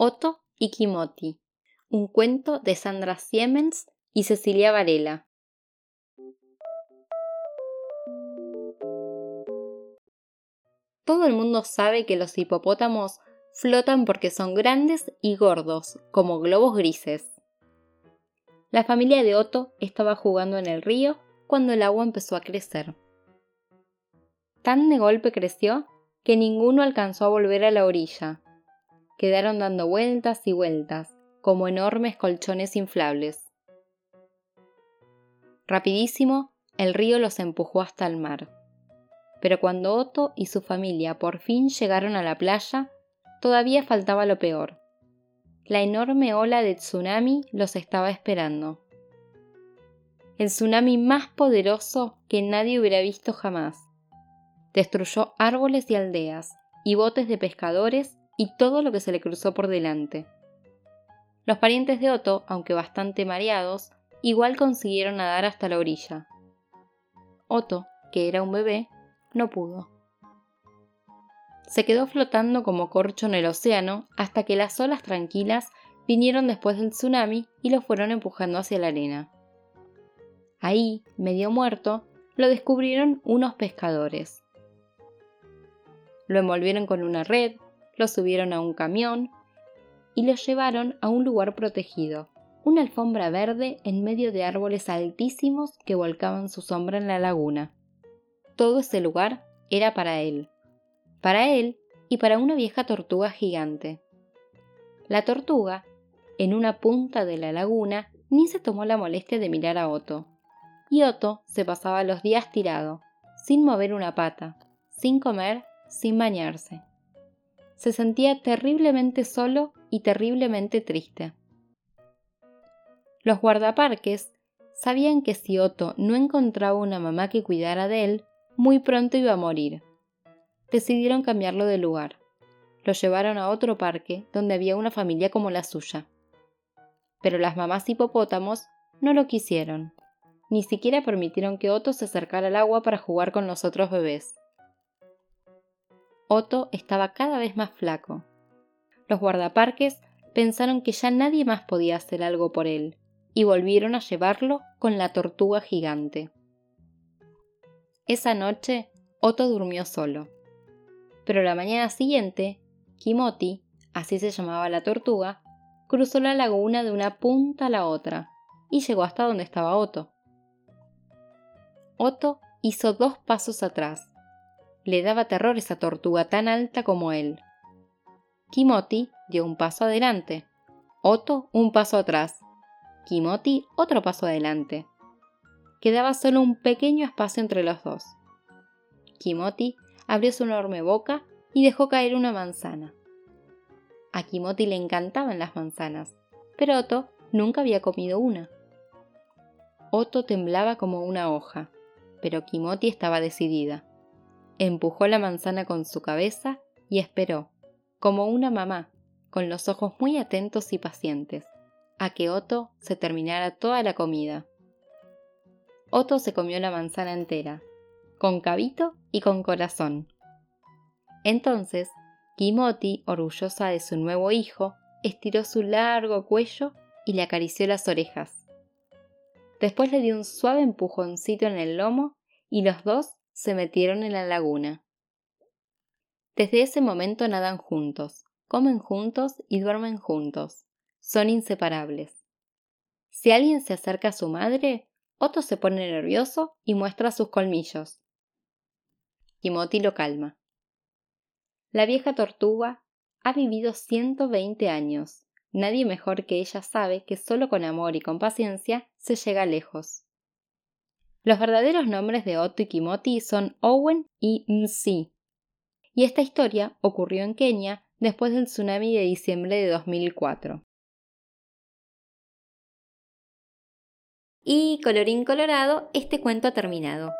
Otto y Kimoti, un cuento de Sandra Siemens y Cecilia Varela. Todo el mundo sabe que los hipopótamos flotan porque son grandes y gordos, como globos grises. La familia de Otto estaba jugando en el río cuando el agua empezó a crecer. Tan de golpe creció que ninguno alcanzó a volver a la orilla, quedaron dando vueltas y vueltas, como enormes colchones inflables. Rapidísimo, el río los empujó hasta el mar. Pero cuando Otto y su familia por fin llegaron a la playa, todavía faltaba lo peor. La enorme ola de tsunami los estaba esperando. El tsunami más poderoso que nadie hubiera visto jamás. Destruyó árboles y aldeas, y botes de pescadores y todo lo que se le cruzó por delante. Los parientes de Otto, aunque bastante mareados, igual consiguieron nadar hasta la orilla. Otto, que era un bebé, no pudo. Se quedó flotando como corcho en el océano hasta que las olas tranquilas vinieron después del tsunami y lo fueron empujando hacia la arena. Ahí, medio muerto, lo descubrieron unos pescadores. Lo envolvieron con una red, lo subieron a un camión y lo llevaron a un lugar protegido, una alfombra verde en medio de árboles altísimos que volcaban su sombra en la laguna. Todo ese lugar era para él, para él y para una vieja tortuga gigante. La tortuga, en una punta de la laguna, ni se tomó la molestia de mirar a Otto. Y Otto se pasaba los días tirado, sin mover una pata, sin comer, sin bañarse se sentía terriblemente solo y terriblemente triste. Los guardaparques sabían que si Otto no encontraba una mamá que cuidara de él, muy pronto iba a morir. Decidieron cambiarlo de lugar. Lo llevaron a otro parque donde había una familia como la suya. Pero las mamás hipopótamos no lo quisieron. Ni siquiera permitieron que Otto se acercara al agua para jugar con los otros bebés. Otto estaba cada vez más flaco. Los guardaparques pensaron que ya nadie más podía hacer algo por él, y volvieron a llevarlo con la tortuga gigante. Esa noche, Otto durmió solo. Pero la mañana siguiente, Kimoti, así se llamaba la tortuga, cruzó la laguna de una punta a la otra y llegó hasta donde estaba Otto. Otto hizo dos pasos atrás le daba terror esa tortuga tan alta como él. Kimoti dio un paso adelante, Otto un paso atrás, Kimoti otro paso adelante. Quedaba solo un pequeño espacio entre los dos. Kimoti abrió su enorme boca y dejó caer una manzana. A Kimoti le encantaban las manzanas, pero Otto nunca había comido una. Otto temblaba como una hoja, pero Kimoti estaba decidida empujó la manzana con su cabeza y esperó, como una mamá, con los ojos muy atentos y pacientes, a que Otto se terminara toda la comida. Otto se comió la manzana entera, con cabito y con corazón. Entonces, Kimoti, orgullosa de su nuevo hijo, estiró su largo cuello y le acarició las orejas. Después le dio un suave empujoncito en el lomo y los dos se metieron en la laguna. Desde ese momento nadan juntos, comen juntos y duermen juntos. Son inseparables. Si alguien se acerca a su madre, Otto se pone nervioso y muestra sus colmillos. Timothy lo calma. La vieja tortuga ha vivido 120 años. Nadie mejor que ella sabe que solo con amor y con paciencia se llega lejos. Los verdaderos nombres de Otto y Kimoti son Owen y Msi. Y esta historia ocurrió en Kenia después del tsunami de diciembre de 2004. Y colorín colorado, este cuento ha terminado.